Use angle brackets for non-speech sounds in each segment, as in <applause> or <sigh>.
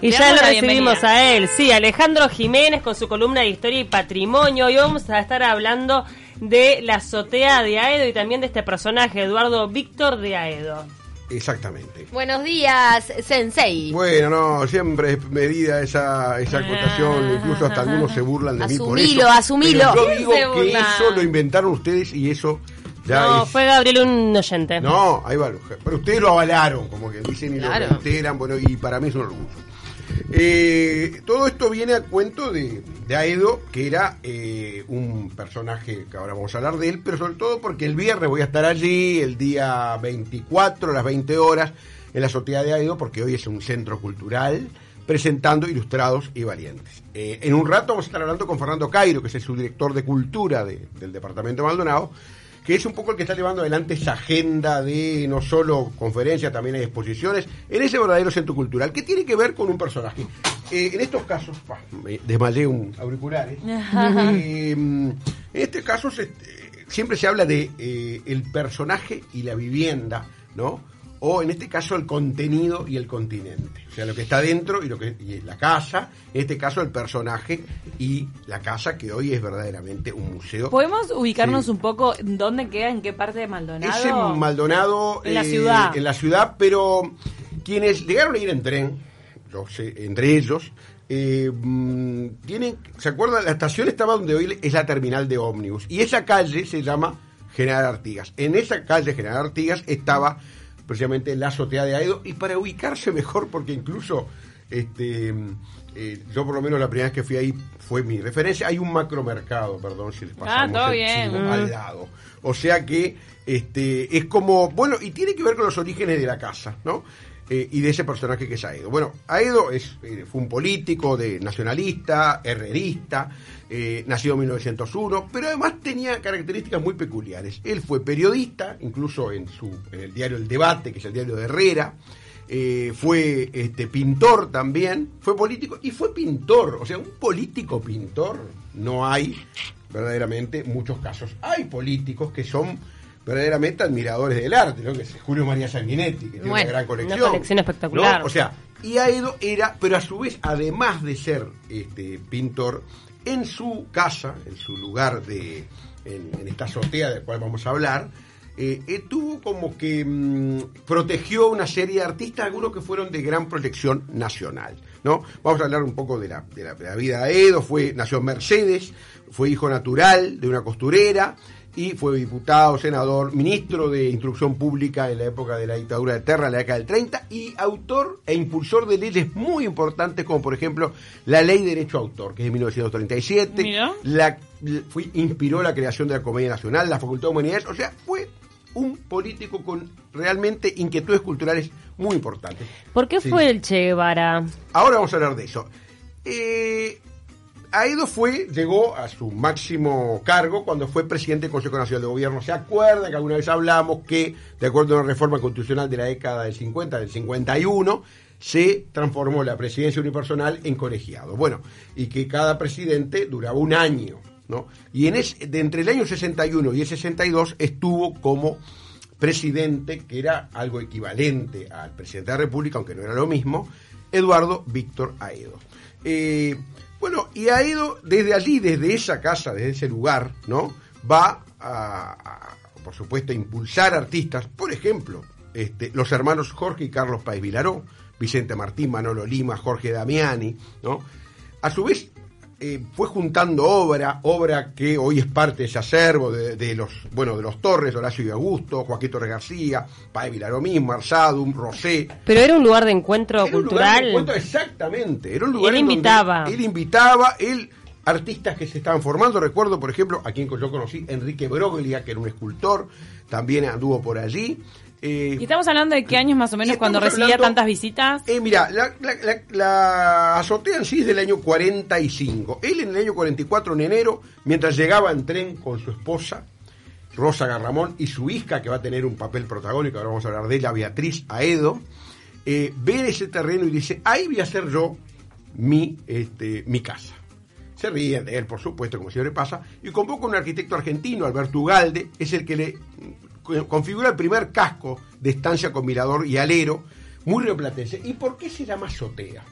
Y Le ya lo recibimos bienvenida. a él, sí, Alejandro Jiménez con su columna de historia y patrimonio. Hoy vamos a estar hablando de la azotea de Aedo y también de este personaje, Eduardo Víctor de Aedo. Exactamente. Buenos días, Sensei. Bueno, no, siempre es medida esa, esa acotación, incluso hasta algunos se burlan de mí por Asumilo, eso. asumilo. Pero yo ¿Quién digo que eso lo inventaron ustedes y eso ya no, es... fue Gabriel un oyente. No, ahí va, pero ustedes lo avalaron, como que dicen y Claro. lo reiteran, bueno, y para mí es un orgullo. Eh, todo esto viene a cuento de, de Aedo, que era eh, un personaje que ahora vamos a hablar de él, pero sobre todo porque el viernes voy a estar allí, el día 24, a las 20 horas, en la azotea de Aedo, porque hoy es un centro cultural presentando ilustrados y valientes. Eh, en un rato vamos a estar hablando con Fernando Cairo, que es el subdirector de cultura de- del departamento de Maldonado, que es un poco el que está llevando adelante esa agenda de no solo conferencias, también hay exposiciones, en ese verdadero centro cultural, que tiene que ver con un personaje. Eh, en estos casos, pa, me desmayé un auriculares, <laughs> eh, en este caso se- eh, siempre se habla de eh, el personaje y la vivienda, ¿no? O en este caso el contenido y el continente. O sea, lo que está dentro y lo que y la casa, en este caso el personaje y la casa que hoy es verdaderamente un museo. ¿Podemos ubicarnos Sí. un poco dónde queda, en qué parte de Maldonado? Es en Maldonado. En la eh, ciudad. En la ciudad, pero quienes llegaron a ir en tren, yo sé, entre ellos, eh, mm, tienen, ¿se acuerdan? La estación estaba donde hoy es la terminal de ómnibus. Y esa calle se llama General Artigas. En esa calle General Artigas estaba precisamente la azotea de Aedo. Y para ubicarse mejor, porque incluso este, eh, yo por lo menos la primera vez que fui ahí fue mi referencia. Hay un macromercado, perdón si les pasamos todo el bien. chivo, Mm. al lado. O sea que este es como, bueno, y tiene que ver con los orígenes de la casa, ¿no? Eh, y de ese personaje que es Aedo. Bueno, Aedo es, eh, fue un político de nacionalista, herrerista, eh, nacido en 1901, pero además tenía características muy peculiares. Él fue periodista, incluso en, su, en el diario El Debate, que es el diario de Herrera, eh, fue este, pintor también, fue político y fue pintor. O sea, un político pintor no hay verdaderamente muchos casos. Hay políticos que son verdaderamente admiradores del arte, ¿no? que es Julio María Sanguinetti, que tiene Bueno, una gran colección. una colección espectacular. ¿no? O sea, y Aedo era, pero a su vez, además de ser este pintor, en su casa, en su lugar de, en, en esta azotea del cual vamos a hablar, eh, eh, tuvo como que mm, protegió una serie de artistas, algunos que fueron de gran proyección nacional. ¿no? Vamos a hablar un poco de la, de la, de la vida de Aedo, fue, nació en Mercedes, fue hijo natural de una costurera y fue diputado, senador, ministro de Instrucción Pública en la época de la dictadura de Terra, en la década del 30, y autor e impulsor de leyes muy importantes, como por ejemplo la Ley de Derecho a Autor, que es de 1937, Mira. la, fue- inspiró la creación de la Comedia Nacional, la Facultad de Humanidades, o sea, fue un político con realmente inquietudes culturales muy importantes. ¿Por qué Sí. fue el Che Guevara? Ahora vamos a hablar de eso. Eh, Aedo fue, llegó a su máximo cargo cuando fue presidente del Consejo Nacional de Gobierno. ¿Se acuerdan que alguna vez hablamos que, de acuerdo a una reforma constitucional de la década del 50, del 51, se transformó la presidencia unipersonal en colegiado? Bueno, y que cada presidente duraba un año, ¿no? Y en es, de entre el año 61 y el 62 estuvo como presidente, que era algo equivalente al presidente de la República, aunque no era lo mismo, Eduardo Víctor Aedo. Eh, bueno, y Aedo desde allí, desde esa casa, desde ese lugar, ¿no? Va a, a, por supuesto, a impulsar artistas, por ejemplo, este, los hermanos Jorge y Carlos Paez Vilaró, Vicente Martín, Manolo Lima, Jorge Damiani, ¿no? A su vez, eh, fue juntando obra, obra que hoy es parte de ese acervo de, de los, bueno, de los Torres, Horacio y Augusto, Joaquín Torres García, Paez Vilaró mismo, Arsadum, Rosé, Pero era un lugar de encuentro era un lugar cultural. de encuentro, exactamente. Era un lugar Él en donde invitaba. él invitaba, él artistas que se estaban formando. Recuerdo, por ejemplo, a quien yo conocí, Enrique Broglia, que era un escultor, también anduvo por allí. Eh, ¿Y estamos hablando de qué años más o menos cuando recibía hablando- tantas visitas? eh, mira, la, la- la- la azotea en sí es del año 45. Él en el año 44, en enero, mientras llegaba en tren con su esposa, Rosa Garramón, y su hija, que va a tener un papel protagónico, ahora vamos a hablar de ella, Beatriz Aedo, eh, ve ese terreno y dice, ahí voy a hacer yo mi, este, mi casa. Se ríen de él, por supuesto, como siempre pasa, y convoca a un arquitecto argentino, Alberto Ugalde, es el que le configura el primer casco de estancia con mirador y alero, muy rioplatense. ¿Y por qué se llama azotea?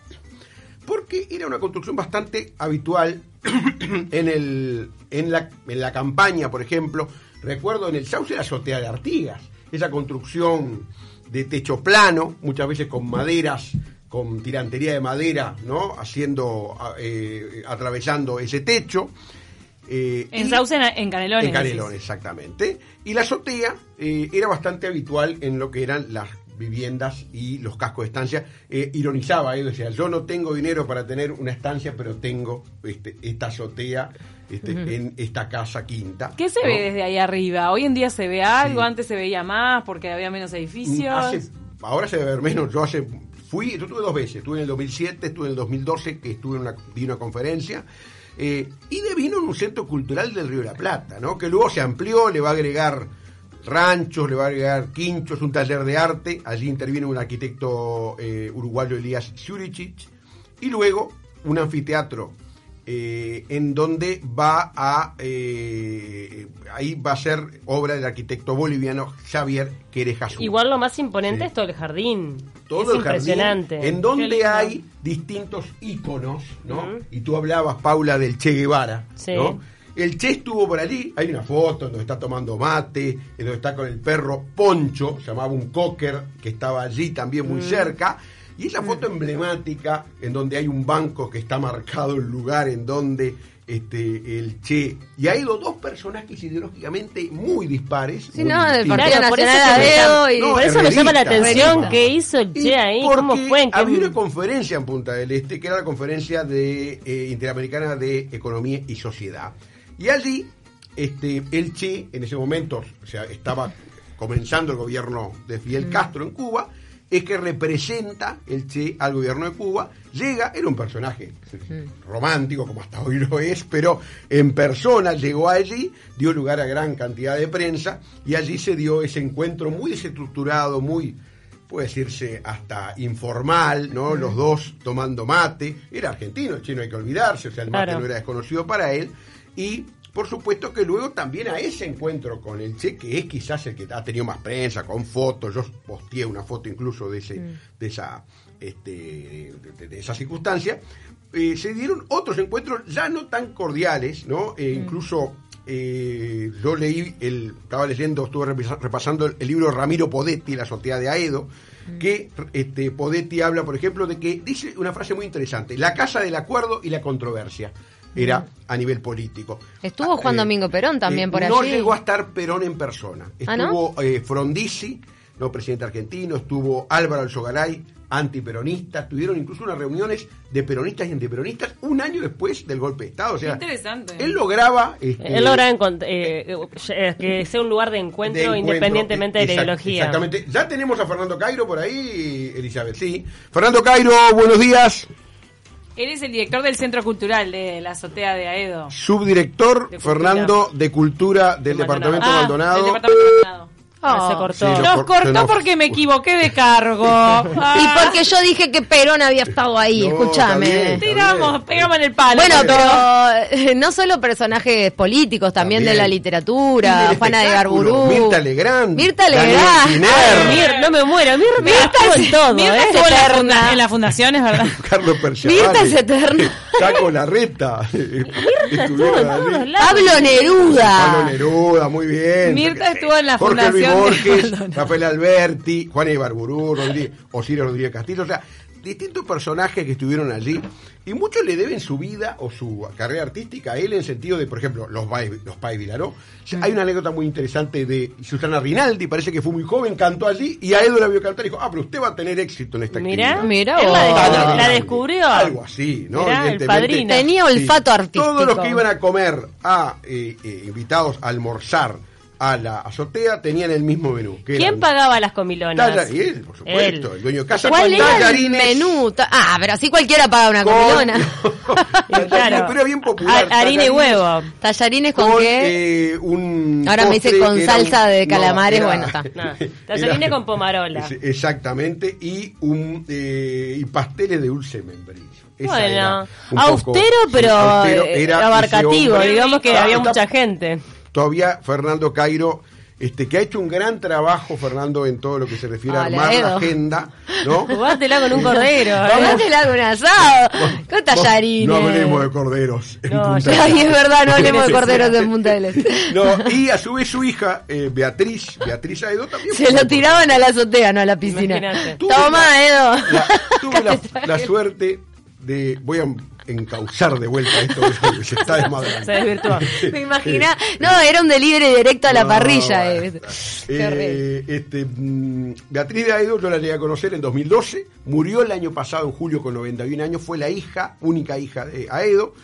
porque era una construcción bastante habitual <clears throat> en, el, en, la, en la campaña, por ejemplo. Recuerdo en el Sauce la azotea de Artigas, esa construcción de techo plano, muchas veces con maderas, con tirantería de madera, ¿no? Haciendo, eh, atravesando ese techo. Eh, En Sauce, en, Canelones. en Canelones, exactamente. Y la azotea eh, era bastante habitual en lo que eran las viviendas y los cascos de estancia. Eh, ironizaba, eh, decía, yo no tengo dinero para tener una estancia, pero tengo este, esta azotea este, en esta casa quinta. ¿Qué se ¿no? ve desde ahí arriba? Hoy en día se ve algo, Sí. antes se veía más porque había menos edificios. Hace- ahora se debe ver menos. Yo hace fui, yo estuve dos veces. Estuve en el 2007, estuve en el 2012, que estuve en una, di una conferencia. Eh, y de vino en un centro cultural del Río de la Plata, ¿no? Que luego se amplió, le va a agregar ranchos, le va a agregar quinchos, un taller de arte. Allí interviene un arquitecto eh, uruguayo, Elías Juricic. Y luego un anfiteatro eh, en donde va a eh, ahí va a ser obra del arquitecto boliviano Xavier Querejazú. Igual lo más imponente Sí. es todo el jardín. todo es el jardín, impresionante. en Qué donde hay distintos íconos, ¿no? Y tú hablabas, Paula, del Che Guevara, Sí. ¿no? El Che estuvo por allí, hay una foto en donde está tomando mate, en donde está con el perro Poncho, llamaba un cocker, que estaba allí también Mm. muy cerca, y esa foto emblemática en donde hay un banco que está marcado el lugar en donde este el Che y ha ido dos personajes ideológicamente muy dispares. Sí, muy no, del. Partido Claro, por eso Nacional que y... No, Por eso es me llama la atención Realista. qué hizo el Y Che ahí, cómo fue, en había una conferencia en Punta del Este, que era la conferencia de eh, Interamericana de Economía y Sociedad. Y allí, este, el Che, en ese momento, o sea, estaba comenzando el gobierno de Fidel Castro en Cuba, es que representa el Che al gobierno de Cuba, llega, era un personaje romántico, como hasta hoy lo es, pero en persona llegó allí, dio lugar a gran cantidad de prensa, y allí se dio ese encuentro muy desestructurado, muy puede decirse hasta informal, ¿no? Los dos tomando mate. Era argentino, el chino hay que olvidarse, o sea, el mate Claro. no era desconocido para él. Y por supuesto que luego también a ese encuentro con el Che, que es quizás el que ha tenido más prensa, con fotos, yo posteé una foto incluso de ese, de esa, este, de, de esa circunstancia, eh, se dieron otros encuentros ya no tan cordiales, ¿no? Eh, Incluso eh, yo leí, el, estaba leyendo, estuve repasa- repasando el, el libro Ramiro Podetti, La azotea de Aedo, que este, Podetti habla, por ejemplo, de que dice una frase muy interesante, la casa del acuerdo y la controversia. Era a nivel político. Estuvo Ah, Juan Domingo Perón también por No allí. llegó a estar Perón en persona. ¿Ah, no? Estuvo eh, Frondizi, no presidente argentino, estuvo Álvaro Alzogaray, antiperonista, tuvieron incluso unas reuniones de peronistas y antiperonistas un año después del golpe de Estado. O sea, Interesante. él lograba... este, Él logra encont- eh, eh, que sea un lugar de encuentro, de encuentro, independientemente de la ideología. Exactamente. Ya tenemos a Fernando Cairo por ahí, Elizabeth, sí. Fernando Cairo, buenos días. Eres el director del Centro Cultural de la Azotea de Aedo. Subdirector De. Fernando de Cultura del De Departamento Maldonado. Ah, del Departamento de Maldonado. Ah, se cortó. Sí, lo Nos cor- cortó nos- porque me equivoqué de cargo. <laughs> Ah, Y porque yo dije que Perón había estado ahí, No, escúchame. Tiramos, pegamos en el palo. Bueno, pero- eh, no solo personajes políticos, también, de la literatura, Juana de Garburú. Mirta Legrand. Mirta Legrand. Ay, Mir, no me muero, Mir, Mirta, en todo, Mirta ¿eh? Eterna. en la fundación, es verdad. <laughs> Carlos. Mirta es eterna. <laughs> Chaco Larreta. Pablo Neruda. Pablo Neruda, muy bien. Mirta estuvo en la Jorge Luis Borges. Rafael Alberti, Juan Ibarburú, Rodríguez, Osiris Rodríguez Castillo, o sea, distintos personajes que estuvieron allí y muchos le deben su vida o su carrera artística a él en sentido de, por ejemplo, los Pais los Pais Vilaró. Hay una anécdota muy interesante de Susana Rinaldi, parece que fue muy joven, cantó allí y a Edo la vio cantar y dijo, ah, pero usted va a tener éxito en esta Mirá, actividad. Mirá él la, vos. descubrió- Susana la descubrió. Algo así, ¿no? Mirá, el padrino. Tenía olfato Sí. artístico. Todos los que iban a comer a eh, eh, invitados a almorzar a la azotea tenían el mismo menú. que ¿Quién eran pagaba las comilonas? talla- y él, por supuesto, Él. el dueño de casa ¿Cuál con era el tallarines. menú? Ah, pero así cualquiera paga una con- comilona. <laughs> <laughs> Claro. pero era bien popular. Ha- Harina y huevo. Tallarines con, Con qué? eh, un. Ahora me dice con salsa un- de no, calamares, era- bueno, está. <laughs> No, tallarines con pomarola. Exactamente, y un eh, y pasteles de dulce membrillo. Esa Bueno, poco- austero, sí, pero austero, eh, era abarcativo. Digamos que Ah, había está- mucha gente. Todavía Fernando Cairo este, que ha hecho un gran trabajo, Fernando, en todo lo que se refiere a armar la agenda, ¿no? <laughs> Jugátela con un cordero. <laughs> Póngatela con un asado, <laughs> con tallarines. No hablemos de corderos. en No, Punta ya- Ay, es verdad, no hablemos de corderos en Punta del Este. No, y a su vez su hija, eh, Beatriz, Beatriz Aedo también. Se lo tiraban a la azotea, no a la piscina. Toma, Edo. la- tuve la, la suerte de. Voy a encauzar de vuelta esto, se está <laughs> Se desmadrando. desvirtuó. <laughs> Me imagina. No, era un delivery directo a la No, parrilla. eh. Eh, este, mm, Beatriz de Aedo yo la llegué a conocer en 2012, murió el año pasado en julio con 91 años, fue la hija, única hija de Aedo,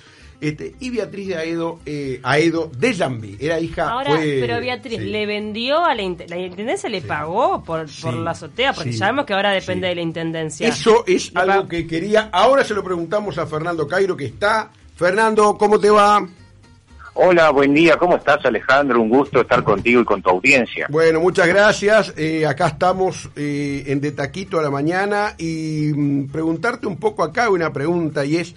este, y Beatriz de Aedo, eh, Aedo de Yambi, era hija... Ahora, fue- pero Beatriz, sí. ¿le vendió a la, la intendencia? ¿Le pagó por, Sí, por la azotea? Porque sí, sabemos que ahora depende sí. de la intendencia. Eso es Le algo que quería. Ahora se lo preguntamos a Fernando Cairo, que está. Fernando, ¿cómo te va? Hola, buen día, ¿cómo estás Alejandro? Un gusto estar contigo y con tu audiencia. Bueno, muchas gracias. Eh, acá estamos eh, en De Taquito a la mañana y mm, preguntarte un poco acá una pregunta y es,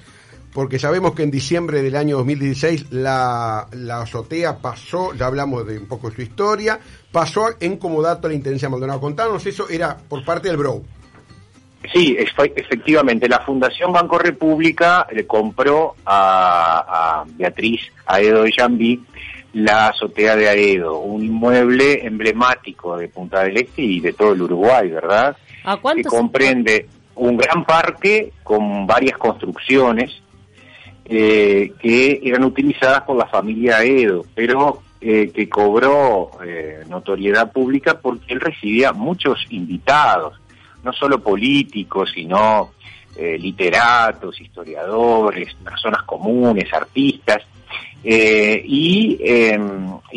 porque sabemos que en diciembre del año 2016 la, la azotea pasó, ya hablamos de un poco de su historia, pasó en comodato a la Intendencia Maldonado. Contanos, eso era por parte del Bro. Sí, efe- efectivamente, la Fundación Banco República le compró a, a Beatriz Aedo de Yambí la azotea de Aedo, un inmueble emblemático de Punta del Este y de todo el Uruguay, ¿verdad? ¿A que cuánto se- comprende un gran parque con varias construcciones eh, que eran utilizadas por la familia Edo, pero eh, que cobró eh, notoriedad pública porque él recibía muchos invitados, no solo políticos, sino literatos, historiadores, personas comunes, artistas, eh, y,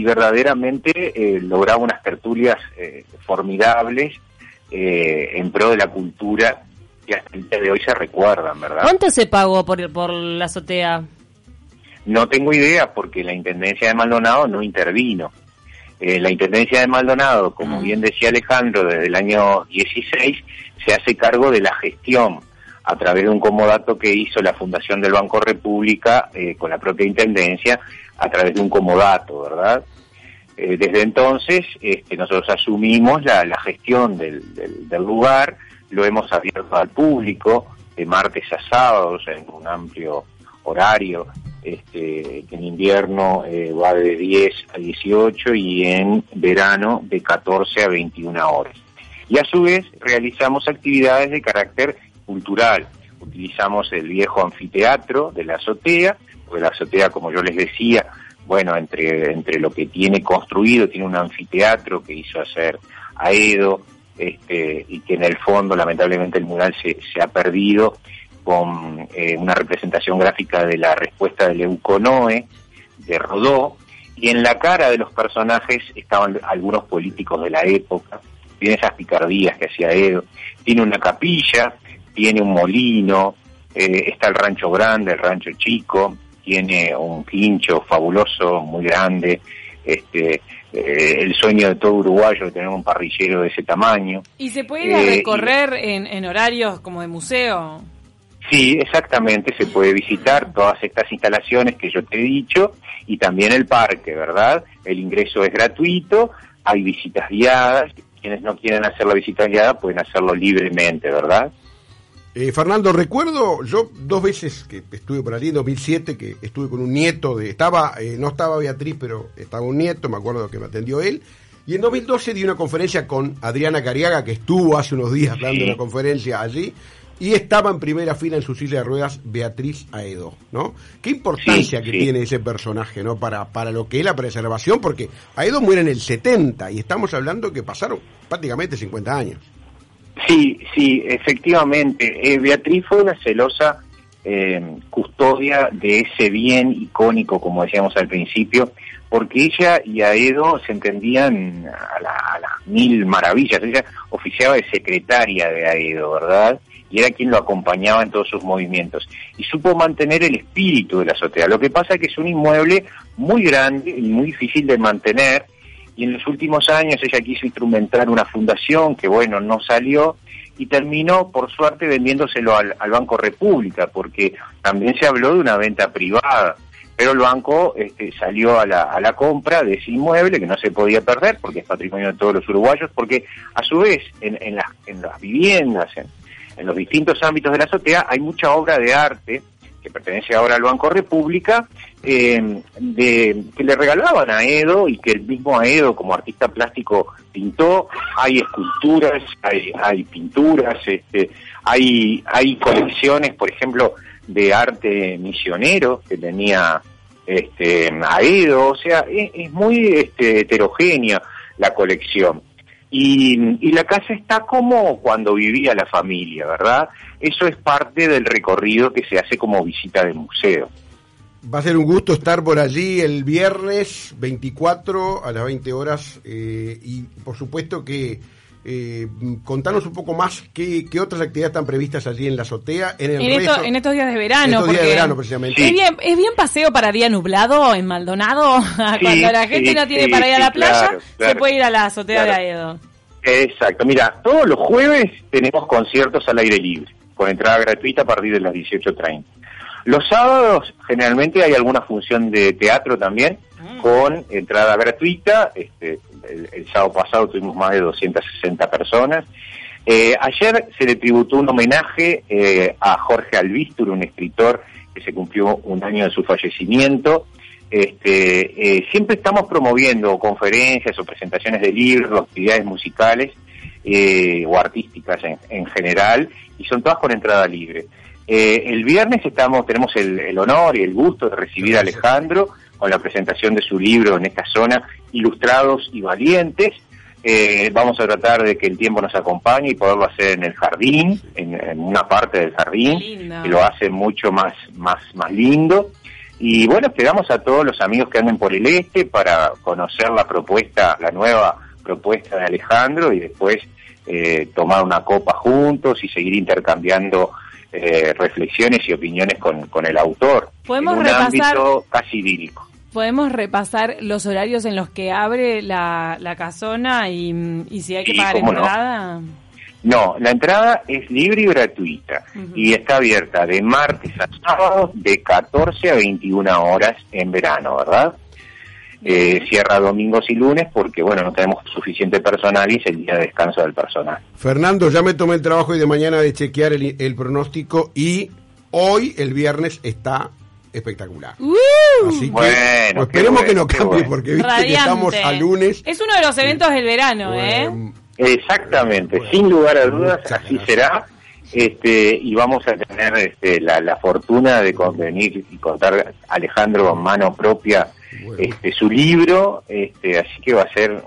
verdaderamente lograba unas tertulias formidables en pro de la cultura que hasta el día de hoy se recuerdan, ¿verdad? ¿Cuánto se pagó por, por la azotea? No tengo idea porque la Intendencia de Maldonado no intervino. Eh, la Intendencia de Maldonado, como bien decía Alejandro, desde el año 16 se hace cargo de la gestión a través de un comodato que hizo la Fundación del Banco República eh, con la propia Intendencia a través de un comodato, ¿verdad? Eh, desde entonces este, nosotros asumimos la, la gestión del, del- del lugar, lo hemos abierto al público de martes a sábados en un amplio horario, este, en invierno eh, va de 10 a 18 y en verano de 14 a 21 horas. Y a su vez realizamos actividades de carácter cultural. Utilizamos el viejo anfiteatro de la azotea, porque la azotea, como yo les decía, bueno, entre, entre lo que tiene construido, tiene un anfiteatro que hizo hacer Aedo, este, y que en el fondo, lamentablemente, el mural se, se ha perdido con eh, una representación gráfica de la respuesta del Euconoe de Rodó, y en la cara de los personajes estaban algunos políticos de la época, tiene esas picardías que hacía Edo, tiene una capilla, tiene un molino, eh, está el rancho grande, el rancho chico, tiene un quincho fabuloso, muy grande, este, eh, el sueño de todo uruguayo de tener un parrillero de ese tamaño. ¿Y se puede ir a Eh, recorrer en, en horarios como de museo? Sí, exactamente, se puede visitar todas estas instalaciones que yo te he dicho y también el parque, ¿verdad? El ingreso es gratuito, hay visitas guiadas, quienes no quieren hacer la visita guiada pueden hacerlo libremente, ¿verdad? Eh, Fernando, recuerdo, yo dos veces que estuve por allí, en 2007, que estuve con un nieto de, estaba, eh, no estaba Beatriz, pero estaba un nieto, me acuerdo que me atendió él, y en 2012 di una conferencia con Adriana Cariaga, que estuvo hace unos días dando Sí. una conferencia allí, y estaba en primera fila en su silla de ruedas Beatriz Aedo, ¿no? Qué importancia Sí, que sí. tiene ese personaje, ¿no? Para, para lo que es la preservación, porque Aedo muere en el 70, y estamos hablando que pasaron prácticamente 50 años. Sí, sí, efectivamente. Eh, Beatriz fue una celosa eh, custodia de ese bien icónico, como decíamos al principio, porque ella y Aedo se entendían a, la- a las mil maravillas. Ella oficiaba de secretaria de Aedo, ¿verdad? Y era quien lo acompañaba en todos sus movimientos. Y supo mantener el espíritu de la azotea. Lo que pasa es que es un inmueble muy grande y muy difícil de mantener. Y en los últimos años ella quiso instrumentar una fundación que, bueno, no salió y terminó, por suerte, vendiéndoselo al, al Banco República, porque también se habló de una venta privada. pero el banco este, salió a la, a la compra de ese inmueble que no se podía perder porque es patrimonio de todos los uruguayos, porque a su vez en, en, las, en las viviendas, en, en los distintos ámbitos de la azotea, hay mucha obra de arte que pertenece ahora al Banco República, eh, que le regalaban a Edo y que el mismo Edo como artista plástico pintó. Hay esculturas, hay, hay pinturas, este, hay, hay colecciones, por ejemplo, de arte misionero que tenía este, Aedo, o sea, es, es muy este, heterogénea la colección. Y, y, la casa está como cuando vivía la familia, ¿verdad? Eso es parte del recorrido que se hace como visita de museo. Va a ser un gusto estar por allí el viernes 24 a las 20 horas eh, y por supuesto que eh, contanos un poco más qué, qué, otras actividades están previstas allí en la azotea. En, el en, esto, en estos días de verano. Estos días de verano, precisamente. ¿Es, bien, ¿Es bien paseo para día nublado en Maldonado? <laughs> Sí, Cuando la gente sí, no tiene sí, para ir a la playa, claro, claro. se puede ir a la azotea Claro. de Aedo. Exacto, mira, todos los jueves tenemos conciertos al aire libre, con entrada gratuita a partir de las 18.30. Los sábados generalmente hay alguna función de teatro también, con entrada gratuita. Este, el, el sábado pasado tuvimos más de 260 personas. Eh, ayer se le tributó un homenaje eh, a Jorge Albistur, un escritor que se cumplió un año de su fallecimiento. Este, eh, siempre estamos promoviendo conferencias o presentaciones de libros, actividades musicales eh, o artísticas en, en, general, y son todas con entrada libre. Eh, el viernes estamos, tenemos el, el, honor y el gusto de recibir a Alejandro con la presentación de su libro en esta zona, Ilustrados y Valientes. Eh, vamos a tratar de que el tiempo nos acompañe y poderlo hacer en el jardín, en, en una parte del jardín, que lo hace mucho más, más, más lindo. Y bueno, esperamos a todos los amigos que anden por el este para conocer la propuesta, la nueva propuesta de Alejandro y después eh, tomar una copa juntos y seguir intercambiando eh, reflexiones y opiniones con, con el autor. Podemos en un repasar, ámbito casi idílico. Podemos repasar los horarios en los que abre la, la casona y, y, si hay que Sí, pagar no. entrada. No, la entrada es libre y gratuita y está abierta de martes a sábado de 14 a 21 horas en verano, ¿verdad? Eh, cierra domingos y lunes porque, bueno, no tenemos suficiente personal y es el día de descanso del personal. Fernando, ya me tomé el trabajo y de mañana de chequear el, el pronóstico y hoy, el viernes, está espectacular. ¡Uh! Así que Bueno, pues, esperemos bueno, que no cambie bueno. porque viste que estamos a lunes. Es uno de los eventos del verano, ¿eh? Exactamente, Bueno, sin lugar a dudas, muchas así gracias. será. Este, y vamos a tener este, la, la fortuna de convenir y contar Alejandro con mano propia Bueno. este, su libro, este, así que va a ser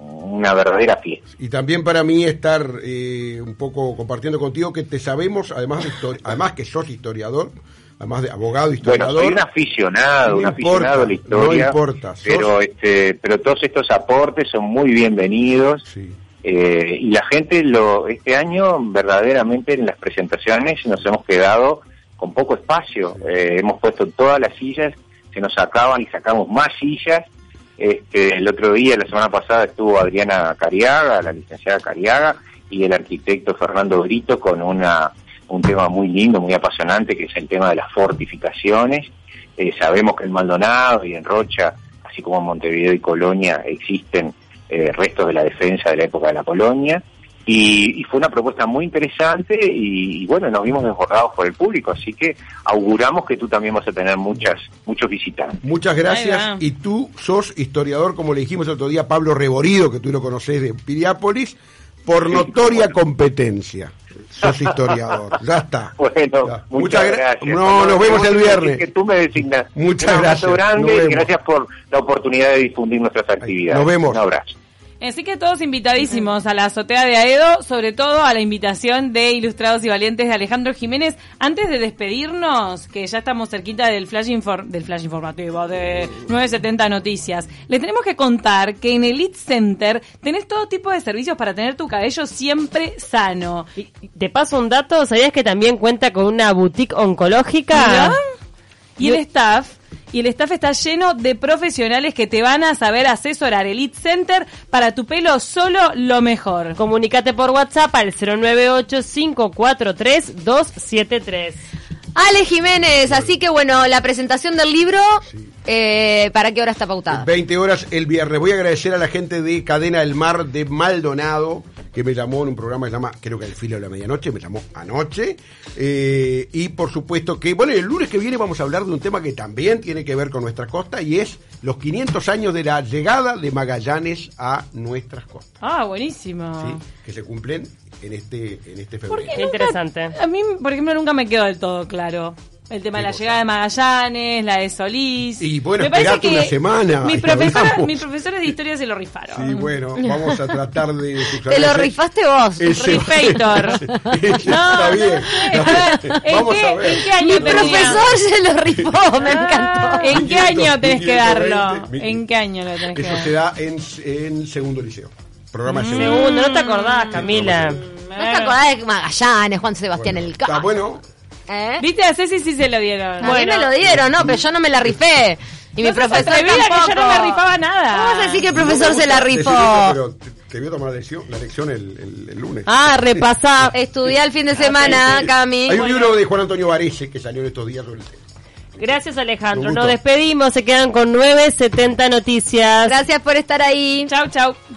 una verdadera fiesta. Y también para mí estar eh, un poco compartiendo contigo que te sabemos, además, de <laughs> además que sos historiador, además de abogado Bueno, historiador. soy un aficionado, No un importa, aficionado a la historia, no importa, sos- pero este, pero todos estos aportes son muy bienvenidos. Sí. Eh, y la gente lo este año verdaderamente en las presentaciones nos hemos quedado con poco espacio Eh, hemos puesto todas las sillas se nos sacaban y sacamos más sillas este, el otro día la semana pasada estuvo Adriana Cariaga la licenciada Cariaga y el arquitecto Fernando Brito con una un tema muy lindo muy apasionante que es el tema de las fortificaciones Eh, sabemos que en Maldonado y en Rocha así como en Montevideo y Colonia existen eh, restos de la defensa de la época de la colonia. Y, y fue una propuesta muy interesante y, y bueno, nos vimos desbordados por el público, así que auguramos que tú también vas a tener muchas muchos visitantes. Muchas gracias. Y tú sos historiador, como le dijimos el otro día, a Pablo Reborido, que tú lo conocés de Piriápolis, por Sí, notoria bueno. competencia. Sos historiador. Ya está. <laughs> Bueno, Ya. muchas, gra- gracias. No, nos vemos el viernes. Que tú me designas. Muchas Un abrazo gracias. Grande y gracias por la oportunidad de difundir nuestras actividades. nos vemos. Un abrazo. Así que todos invitadísimos a la azotea de Aedo, sobre todo a la invitación de Ilustrados y Valientes de Alejandro Jiménez. Antes de despedirnos, que ya estamos cerquita del flash, infor- del flash informativo de 970 Noticias, le tenemos que contar que en Elite Center tenés todo tipo de servicios para tener tu cabello siempre sano. Te paso un dato, ¿sabías que también cuenta con una boutique oncológica? Mirá. Y el staff, y el staff está lleno de profesionales que te van a saber asesorar. Elite Center para tu pelo solo lo mejor. Comunicate por WhatsApp al 098-543-273. Ale Jiménez, así que bueno, la presentación del libro, eh, ¿para qué hora está pautada? 20 horas el viernes. Voy a agradecer a la gente de Cadena del Mar de Maldonado, que me llamó en un programa que se llama, creo que El Filo de la Medianoche, me llamó anoche. Eh, y por supuesto que, bueno, el lunes que viene vamos a hablar de un tema que también tiene que ver con nuestra costa y es los 500 años de la llegada de Magallanes a nuestras costas. Ah, buenísimo. ¿sí? Que se cumplen en este, en este ¿Por febrero. qué Qué interesante. A mí, por ejemplo, nunca me quedó del todo claro. El tema de la ¿Qué llegada de Magallanes, la de Solís. Y bueno, Me parece una semana, Mis profesores, profesores de historia se lo rifaron. Sí, bueno, vamos a tratar de... <laughs> Te lo rifaste vos. Ese- Rifator. <laughs> Ese- No, está bien. no ¿en Vamos qué- a ver. en qué año Mi tenía? profesor se lo rifó, me encantó. Ah, ¿En qué año tenés que 1520, darlo? 1520. ¿En qué año lo tenés que Eso dar? se da en, en segundo liceo. Programa de segundo. Segundo, no te acordás, Camila. ¿No te acordás de Magallanes, Juan Sebastián Bueno, Elcano? Está bueno. ¿Eh? ¿Viste? A Ceci sí se lo dieron. A mí me lo dieron, no, pero yo no me la rifé. Y mi profesor que tampoco. yo no me rifaba nada. ¿Cómo vas a decir que el profesor se la rifó? pero te, a tomar la lección, la lección el, el- el lunes. Ah, repasá. Estudiá el fin de semana, Cami. Hay un libro de Juan Antonio Varese que salió en estos días sobre el tema. Gracias, Alejandro. Nos despedimos. Se quedan con 970 noticias. Gracias por estar ahí. Chau, chau.